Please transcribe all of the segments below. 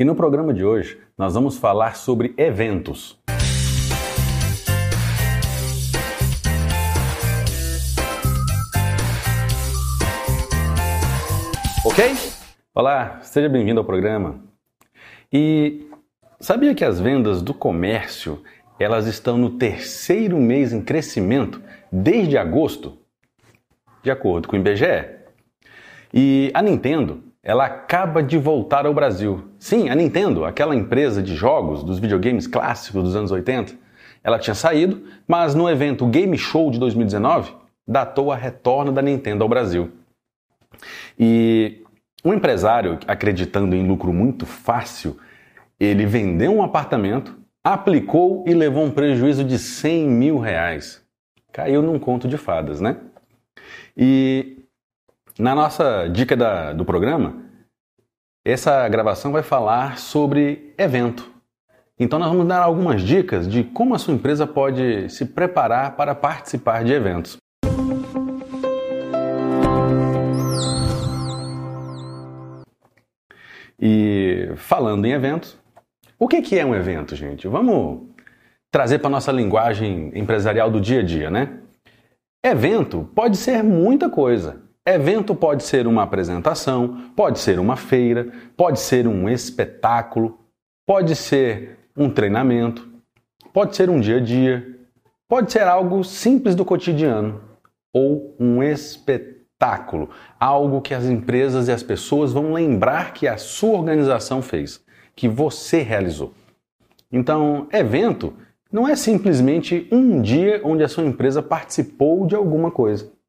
E no programa de hoje nós vamos falar sobre eventos. Ok? Olá, seja bem-vindo ao programa. E sabia que as vendas do comércio elas estão no terceiro mês em crescimento desde agosto, de acordo com o IBGE? E a Nintendo, ela acaba de voltar ao Brasil. Sim, a Nintendo, aquela empresa de jogos dos videogames clássicos dos anos 80, ela tinha saído, mas no evento Game Show de 2019, datou a retorno da Nintendo ao Brasil. E um empresário, acreditando em lucro muito fácil, ele vendeu um apartamento, aplicou e levou um prejuízo de 100 mil reais. Caiu num conto de fadas, né? E na nossa dica da, do programa, essa gravação vai falar sobre evento. Então, nós vamos dar algumas dicas de como a sua empresa pode se preparar para participar de eventos. E falando em eventos, o que é um evento, gente? Vamos trazer para a nossa linguagem empresarial do dia a dia, né? Evento pode ser muita coisa. Evento pode ser uma apresentação, pode ser uma feira, pode ser um espetáculo, pode ser um treinamento, pode ser um dia a dia, pode ser algo simples do cotidiano ou um espetáculo, algo que as empresas e as pessoas vão lembrar que a sua organização fez, que você realizou. Então, evento não é simplesmente um dia onde a sua empresa participou de alguma coisa.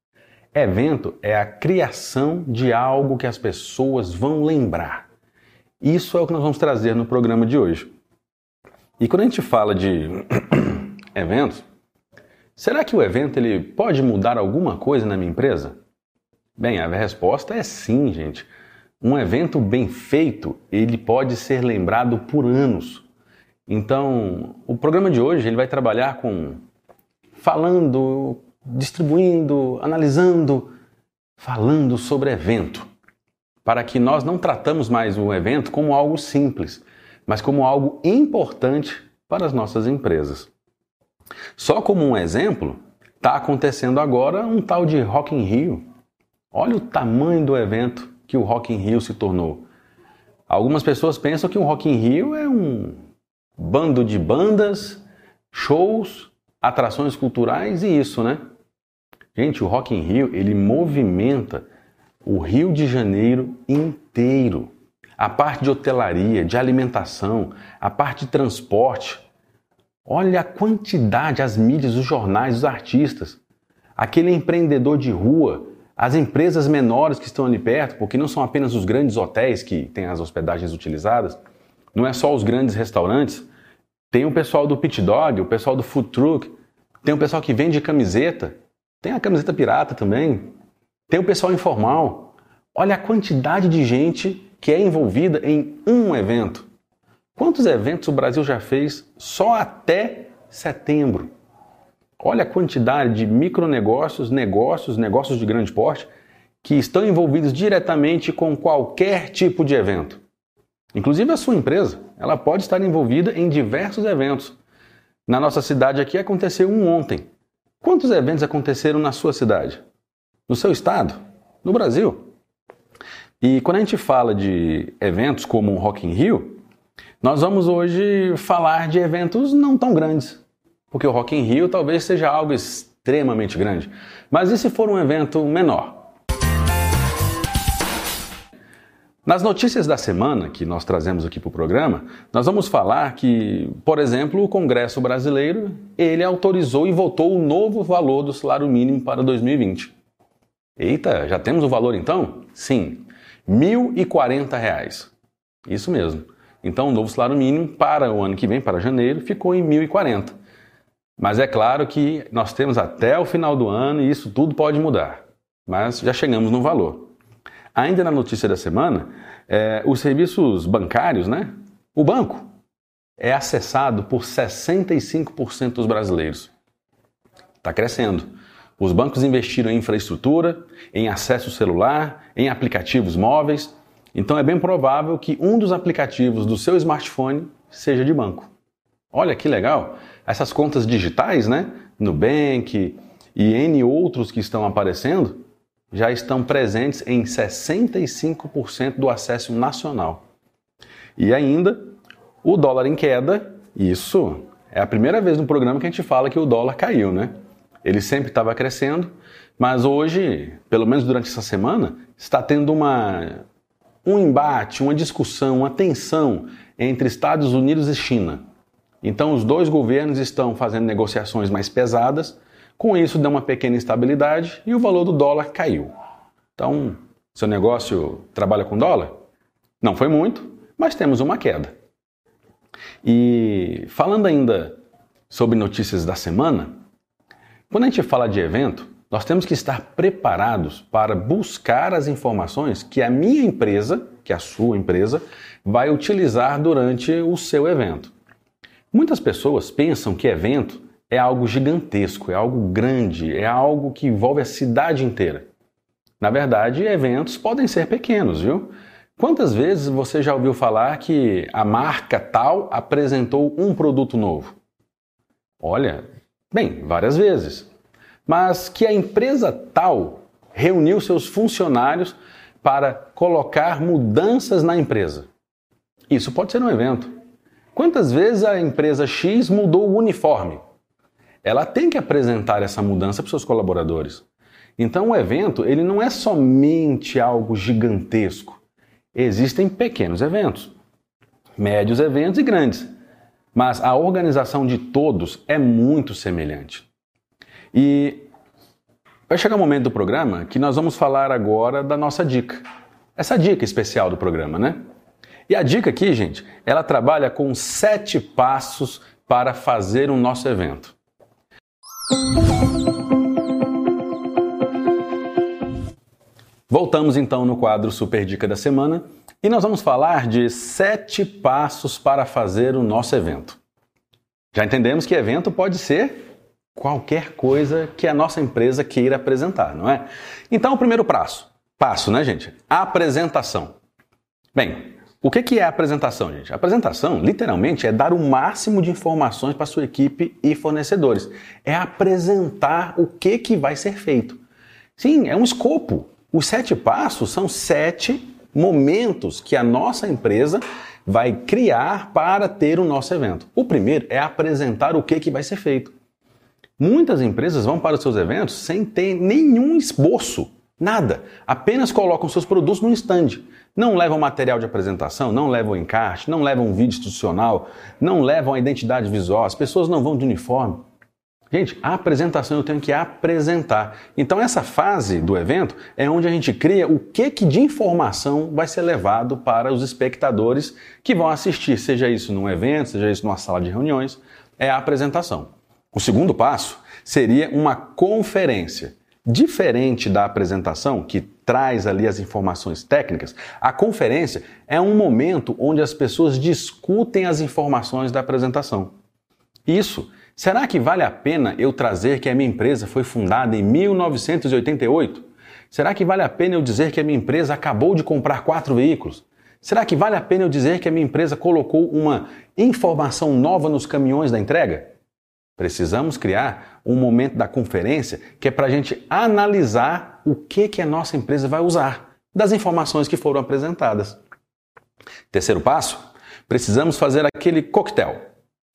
Evento é a criação de algo que as pessoas vão lembrar. Isso é o que nós vamos trazer no programa de hoje. E quando a gente fala de eventos, será que o evento ele pode mudar alguma coisa na minha empresa? Bem, a resposta é sim, gente. Um evento bem feito, ele pode ser lembrado por anos. Então, o programa de hoje ele vai trabalhar com falando distribuindo, analisando, falando sobre evento, para que nós não tratamos mais o evento como algo simples, mas como algo importante para as nossas empresas. Só como um exemplo, está acontecendo agora um tal de Rock in Rio. Olha o tamanho do evento que o Rock in Rio se tornou. Algumas pessoas pensam que o Rock in Rio é um bando de bandas, shows, atrações culturais e isso, né? Gente, o Rock in Rio, ele movimenta o Rio de Janeiro inteiro. A parte de hotelaria, de alimentação, a parte de transporte. Olha a quantidade, as mídias, os jornais, os artistas. Aquele empreendedor de rua, as empresas menores que estão ali perto, porque não são apenas os grandes hotéis que têm as hospedagens utilizadas, não é só os grandes restaurantes, tem o pessoal do pit dog, o pessoal do food truck, tem o pessoal que vende camiseta, tem a camiseta pirata também. Tem o pessoal informal. Olha a quantidade de gente que é envolvida em um evento. Quantos eventos o Brasil já fez só até setembro? Olha a quantidade de micronegócios, negócios, negócios de grande porte que estão envolvidos diretamente com qualquer tipo de evento. Inclusive a sua empresa, ela pode estar envolvida em diversos eventos. Na nossa cidade aqui aconteceu um ontem. Quantos eventos aconteceram na sua cidade? No seu estado? No Brasil? E quando a gente fala de eventos como o Rock in Rio, nós vamos hoje falar de eventos não tão grandes, porque o Rock in Rio talvez seja algo extremamente grande. Mas e se for um evento menor? Nas notícias da semana que nós trazemos aqui para o programa, nós vamos falar que, por exemplo, o Congresso brasileiro ele autorizou e votou o novo valor do salário mínimo para 2020. Eita, já temos o valor então? Sim, R$ 1.040. Isso mesmo. Então, o novo salário mínimo para o ano que vem, para janeiro, ficou em 1.040. Mas é claro que nós temos até o final do ano e isso tudo pode mudar. Mas já chegamos no valor. Ainda na notícia da semana, é, os serviços bancários, né? O banco é acessado por 65% dos brasileiros. Está crescendo. Os bancos investiram em infraestrutura, em acesso celular, em aplicativos móveis. Então é bem provável que um dos aplicativos do seu smartphone seja de banco. Olha que legal! Essas contas digitais, né? Nubank e N outros que estão aparecendo, já estão presentes em 65% do acesso nacional. E ainda, o dólar em queda, isso é a primeira vez no programa que a gente fala que o dólar caiu, né? Ele sempre estava crescendo, mas hoje, pelo menos durante essa semana, está tendo uma, um embate, uma discussão, uma tensão entre Estados Unidos e China. Então, os dois governos estão fazendo negociações mais pesadas, com isso, deu uma pequena instabilidade e o valor do dólar caiu. Então, seu negócio trabalha com dólar? Não foi muito, mas temos uma queda. E falando ainda sobre notícias da semana, quando a gente fala de evento, nós temos que estar preparados para buscar as informações que a minha empresa, que a sua empresa, vai utilizar durante o seu evento. Muitas pessoas pensam que evento é algo gigantesco, é algo grande, é algo que envolve a cidade inteira. Na verdade, eventos podem ser pequenos, viu? Quantas vezes você já ouviu falar que a marca tal apresentou um produto novo? Olha, bem, várias vezes. Mas que a empresa tal reuniu seus funcionários para colocar mudanças na empresa. Isso pode ser um evento. Quantas vezes a empresa X mudou o uniforme? Ela tem que apresentar essa mudança para seus colaboradores. Então o evento ele não é somente algo gigantesco. Existem pequenos eventos, médios eventos e grandes, mas a organização de todos é muito semelhante. E vai chegar um momento do programa que nós vamos falar agora da nossa dica. Essa dica especial do programa, né? E a dica aqui, gente, ela trabalha com sete passos para fazer o nosso evento. Voltamos então no quadro Super Dica da Semana e nós vamos falar de sete passos para fazer o nosso evento. Já entendemos que evento pode ser qualquer coisa que a nossa empresa queira apresentar, não é? Então, o primeiro passo, passo, né, gente? Apresentação. Bem, o que é a apresentação, gente? A apresentação, literalmente, é dar o máximo de informações para sua equipe e fornecedores. É apresentar o que, que vai ser feito. Sim, é um escopo. Os sete passos são sete momentos que a nossa empresa vai criar para ter o nosso evento. O primeiro é apresentar o que, que vai ser feito. Muitas empresas vão para os seus eventos sem ter nenhum esboço, nada. Apenas colocam seus produtos no stand. Não levam material de apresentação, não levam encarte, não levam vídeo institucional, não levam a identidade visual, as pessoas não vão de uniforme. Gente, a apresentação eu tenho que apresentar. Então essa fase do evento é onde a gente cria o que, que de informação vai ser levado para os espectadores que vão assistir, seja isso num evento, seja isso numa sala de reuniões, é a apresentação. O segundo passo seria uma conferência. Diferente da apresentação, que traz ali as informações técnicas, a conferência é um momento onde as pessoas discutem as informações da apresentação. Isso Será que vale a pena eu trazer que a minha empresa foi fundada em 1988? Será que vale a pena eu dizer que a minha empresa acabou de comprar quatro veículos? Será que vale a pena eu dizer que a minha empresa colocou uma informação nova nos caminhões da entrega? Precisamos criar um momento da conferência que é para a gente analisar o que, que a nossa empresa vai usar das informações que foram apresentadas. Terceiro passo, precisamos fazer aquele coquetel.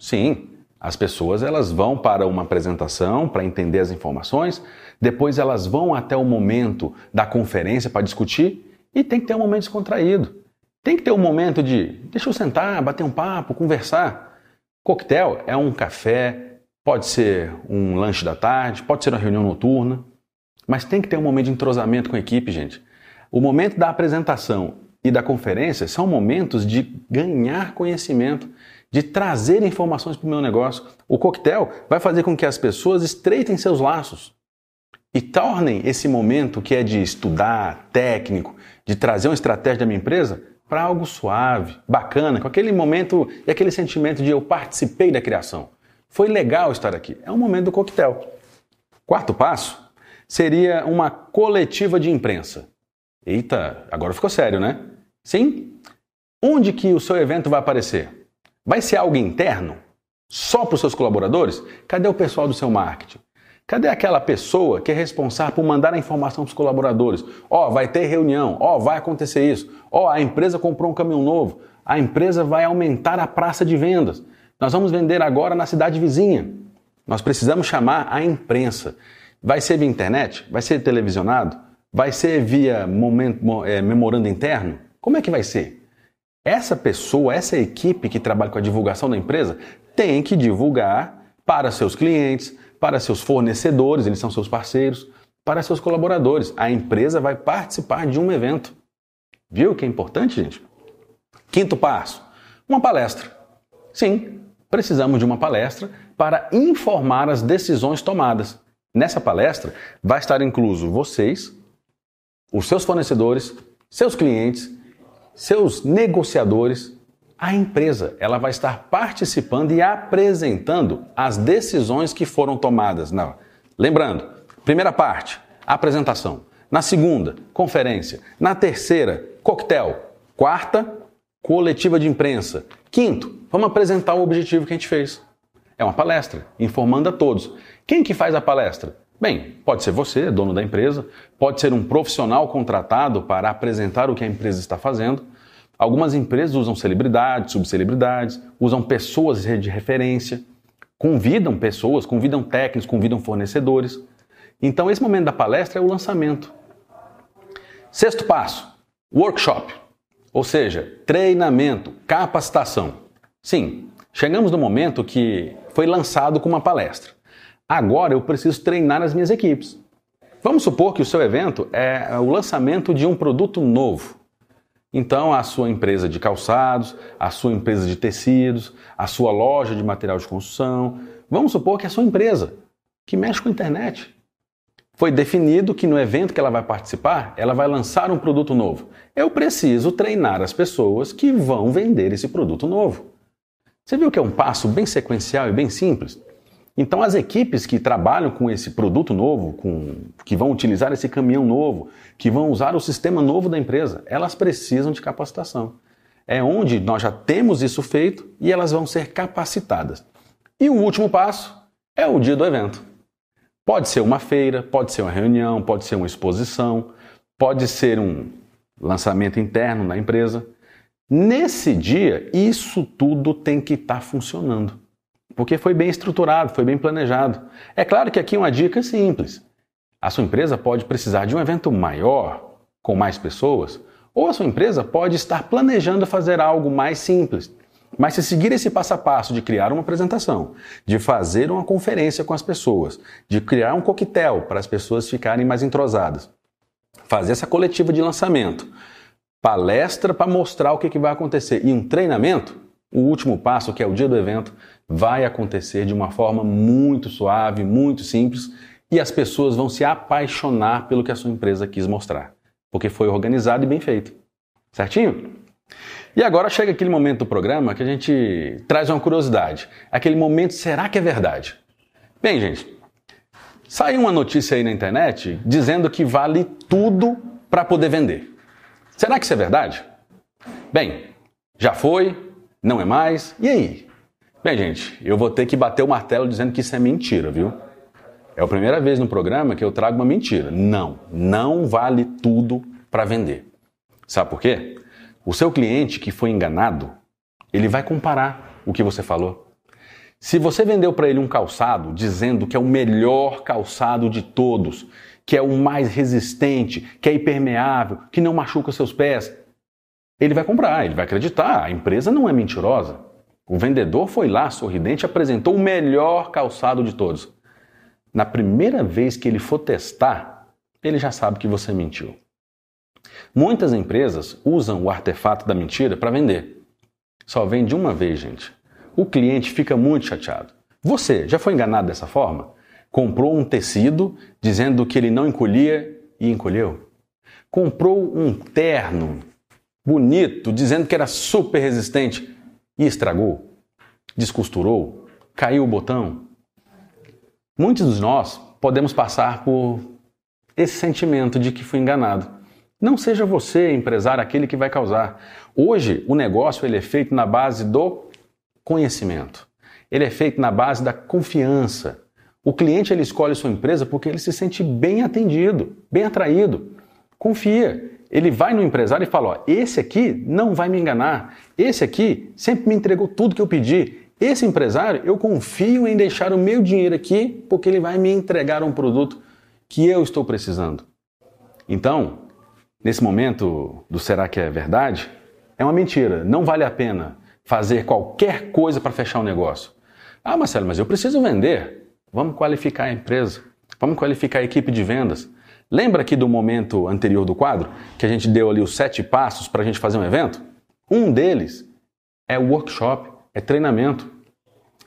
Sim, as pessoas elas vão para uma apresentação para entender as informações, depois elas vão até o momento da conferência para discutir e tem que ter um momento descontraído. Tem que ter um momento de deixa eu sentar, bater um papo, conversar. Coquetel é um café, pode ser um lanche da tarde, pode ser uma reunião noturna, mas tem que ter um momento de entrosamento com a equipe, gente. O momento da apresentação e da conferência são momentos de ganhar conhecimento de trazer informações para o meu negócio. O coquetel vai fazer com que as pessoas estreitem seus laços e tornem esse momento que é de estudar, técnico, de trazer uma estratégia da minha empresa para algo suave, bacana, com aquele momento e aquele sentimento de eu participei da criação. Foi legal estar aqui. É um momento do coquetel. Quarto passo seria uma coletiva de imprensa. Eita, agora ficou sério, né? Sim? Onde que o seu evento vai aparecer? Vai ser algo interno? Só para os seus colaboradores? Cadê o pessoal do seu marketing? Cadê aquela pessoa que é responsável por mandar a informação para os colaboradores? Ó, oh, vai ter reunião, ó, oh, vai acontecer isso, ó, oh, a empresa comprou um caminhão novo, a empresa vai aumentar a praça de vendas. Nós vamos vender agora na cidade vizinha. Nós precisamos chamar a imprensa. Vai ser via internet? Vai ser televisionado? Vai ser via momento, é, memorando interno? Como é que vai ser? Essa pessoa, essa equipe que trabalha com a divulgação da empresa, tem que divulgar para seus clientes, para seus fornecedores, eles são seus parceiros, para seus colaboradores. A empresa vai participar de um evento. Viu que é importante, gente? Quinto passo: uma palestra. Sim, precisamos de uma palestra para informar as decisões tomadas. Nessa palestra vai estar incluso vocês, os seus fornecedores, seus clientes seus negociadores, a empresa ela vai estar participando e apresentando as decisões que foram tomadas. Não. Lembrando, primeira parte, apresentação. Na segunda, conferência. Na terceira, coquetel. Quarta, coletiva de imprensa. Quinto, vamos apresentar o objetivo que a gente fez. É uma palestra, informando a todos. Quem que faz a palestra? Bem, pode ser você, dono da empresa, pode ser um profissional contratado para apresentar o que a empresa está fazendo. Algumas empresas usam celebridades, subcelebridades, usam pessoas de referência, convidam pessoas, convidam técnicos, convidam fornecedores. Então, esse momento da palestra é o lançamento. Sexto passo: workshop, ou seja, treinamento, capacitação. Sim, chegamos no momento que foi lançado com uma palestra. Agora eu preciso treinar as minhas equipes. Vamos supor que o seu evento é o lançamento de um produto novo. Então, a sua empresa de calçados, a sua empresa de tecidos, a sua loja de material de construção, vamos supor que é a sua empresa que mexe com a internet. Foi definido que no evento que ela vai participar, ela vai lançar um produto novo. Eu preciso treinar as pessoas que vão vender esse produto novo. Você viu que é um passo bem sequencial e bem simples? Então, as equipes que trabalham com esse produto novo, com, que vão utilizar esse caminhão novo, que vão usar o sistema novo da empresa, elas precisam de capacitação. É onde nós já temos isso feito e elas vão ser capacitadas. E o último passo é o dia do evento. Pode ser uma feira, pode ser uma reunião, pode ser uma exposição, pode ser um lançamento interno na empresa. Nesse dia, isso tudo tem que estar tá funcionando porque foi bem estruturado, foi bem planejado. É claro que aqui uma dica simples. A sua empresa pode precisar de um evento maior, com mais pessoas, ou a sua empresa pode estar planejando fazer algo mais simples. Mas se seguir esse passo a passo de criar uma apresentação, de fazer uma conferência com as pessoas, de criar um coquetel para as pessoas ficarem mais entrosadas, fazer essa coletiva de lançamento, palestra para mostrar o que, que vai acontecer e um treinamento, o último passo, que é o dia do evento, vai acontecer de uma forma muito suave, muito simples e as pessoas vão se apaixonar pelo que a sua empresa quis mostrar, porque foi organizado e bem feito. Certinho? E agora chega aquele momento do programa que a gente traz uma curiosidade. Aquele momento, será que é verdade? Bem, gente, saiu uma notícia aí na internet dizendo que vale tudo para poder vender. Será que isso é verdade? Bem, já foi, não é mais, e aí? Bem, gente, eu vou ter que bater o martelo dizendo que isso é mentira, viu? É a primeira vez no programa que eu trago uma mentira. Não, não vale tudo para vender. Sabe por quê? O seu cliente que foi enganado, ele vai comparar o que você falou. Se você vendeu para ele um calçado dizendo que é o melhor calçado de todos, que é o mais resistente, que é impermeável, que não machuca seus pés, ele vai comprar, ele vai acreditar. A empresa não é mentirosa. O vendedor foi lá, sorridente, apresentou o melhor calçado de todos. Na primeira vez que ele for testar, ele já sabe que você mentiu. Muitas empresas usam o artefato da mentira para vender. Só vende uma vez, gente. O cliente fica muito chateado. Você já foi enganado dessa forma? Comprou um tecido dizendo que ele não encolhia e encolheu? Comprou um terno bonito dizendo que era super resistente e estragou, descosturou, caiu o botão. Muitos de nós podemos passar por esse sentimento de que fui enganado. Não seja você, empresário, aquele que vai causar. Hoje, o negócio ele é feito na base do conhecimento. Ele é feito na base da confiança. O cliente ele escolhe sua empresa porque ele se sente bem atendido, bem atraído. Confia. Ele vai no empresário e fala: ó, esse aqui não vai me enganar. Esse aqui sempre me entregou tudo que eu pedi. Esse empresário, eu confio em deixar o meu dinheiro aqui porque ele vai me entregar um produto que eu estou precisando. Então, nesse momento do será que é verdade, é uma mentira. Não vale a pena fazer qualquer coisa para fechar o um negócio. Ah, Marcelo, mas eu preciso vender. Vamos qualificar a empresa. Vamos qualificar a equipe de vendas. Lembra aqui do momento anterior do quadro que a gente deu ali os sete passos para a gente fazer um evento? Um deles é o workshop, é treinamento.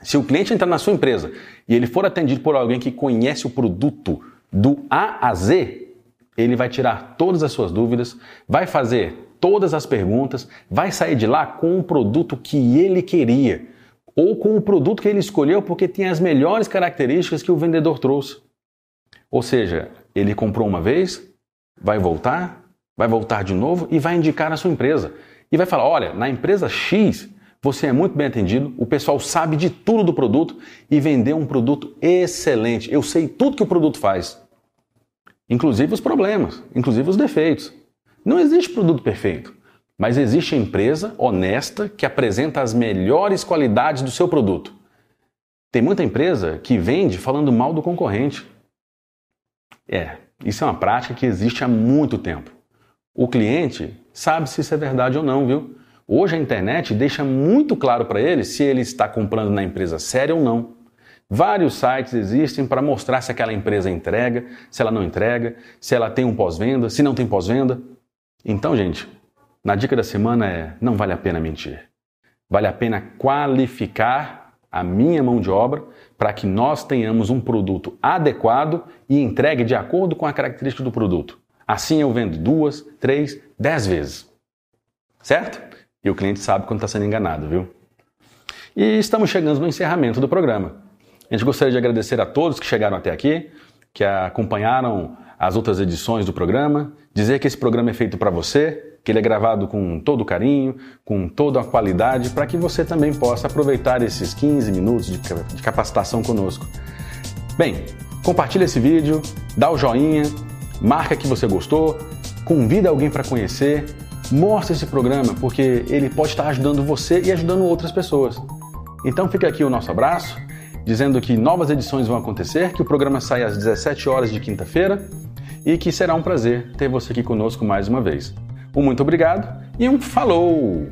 Se o cliente entrar na sua empresa e ele for atendido por alguém que conhece o produto do A a Z, ele vai tirar todas as suas dúvidas, vai fazer todas as perguntas, vai sair de lá com um produto que ele queria ou com o produto que ele escolheu porque tem as melhores características que o vendedor trouxe. Ou seja, ele comprou uma vez, vai voltar, vai voltar de novo e vai indicar a sua empresa. E vai falar: olha, na empresa X você é muito bem atendido, o pessoal sabe de tudo do produto e vendeu um produto excelente. Eu sei tudo que o produto faz, inclusive os problemas, inclusive os defeitos. Não existe produto perfeito, mas existe empresa honesta que apresenta as melhores qualidades do seu produto. Tem muita empresa que vende falando mal do concorrente. É, isso é uma prática que existe há muito tempo. O cliente sabe se isso é verdade ou não, viu? Hoje a internet deixa muito claro para ele se ele está comprando na empresa séria ou não. Vários sites existem para mostrar se aquela empresa entrega, se ela não entrega, se ela tem um pós-venda, se não tem pós-venda. Então, gente, na dica da semana é: não vale a pena mentir. Vale a pena qualificar a minha mão de obra para que nós tenhamos um produto adequado e entregue de acordo com a característica do produto. Assim eu vendo duas, três, dez vezes. Certo? E o cliente sabe quando está sendo enganado, viu? E estamos chegando no encerramento do programa. A gente gostaria de agradecer a todos que chegaram até aqui, que acompanharam as outras edições do programa, dizer que esse programa é feito para você, que ele é gravado com todo carinho, com toda a qualidade, para que você também possa aproveitar esses 15 minutos de capacitação conosco. Bem, compartilha esse vídeo, dá o joinha, marca que você gostou, convida alguém para conhecer, mostra esse programa, porque ele pode estar ajudando você e ajudando outras pessoas. Então fica aqui o nosso abraço, dizendo que novas edições vão acontecer, que o programa sai às 17 horas de quinta-feira e que será um prazer ter você aqui conosco mais uma vez. Um muito obrigado e um falou!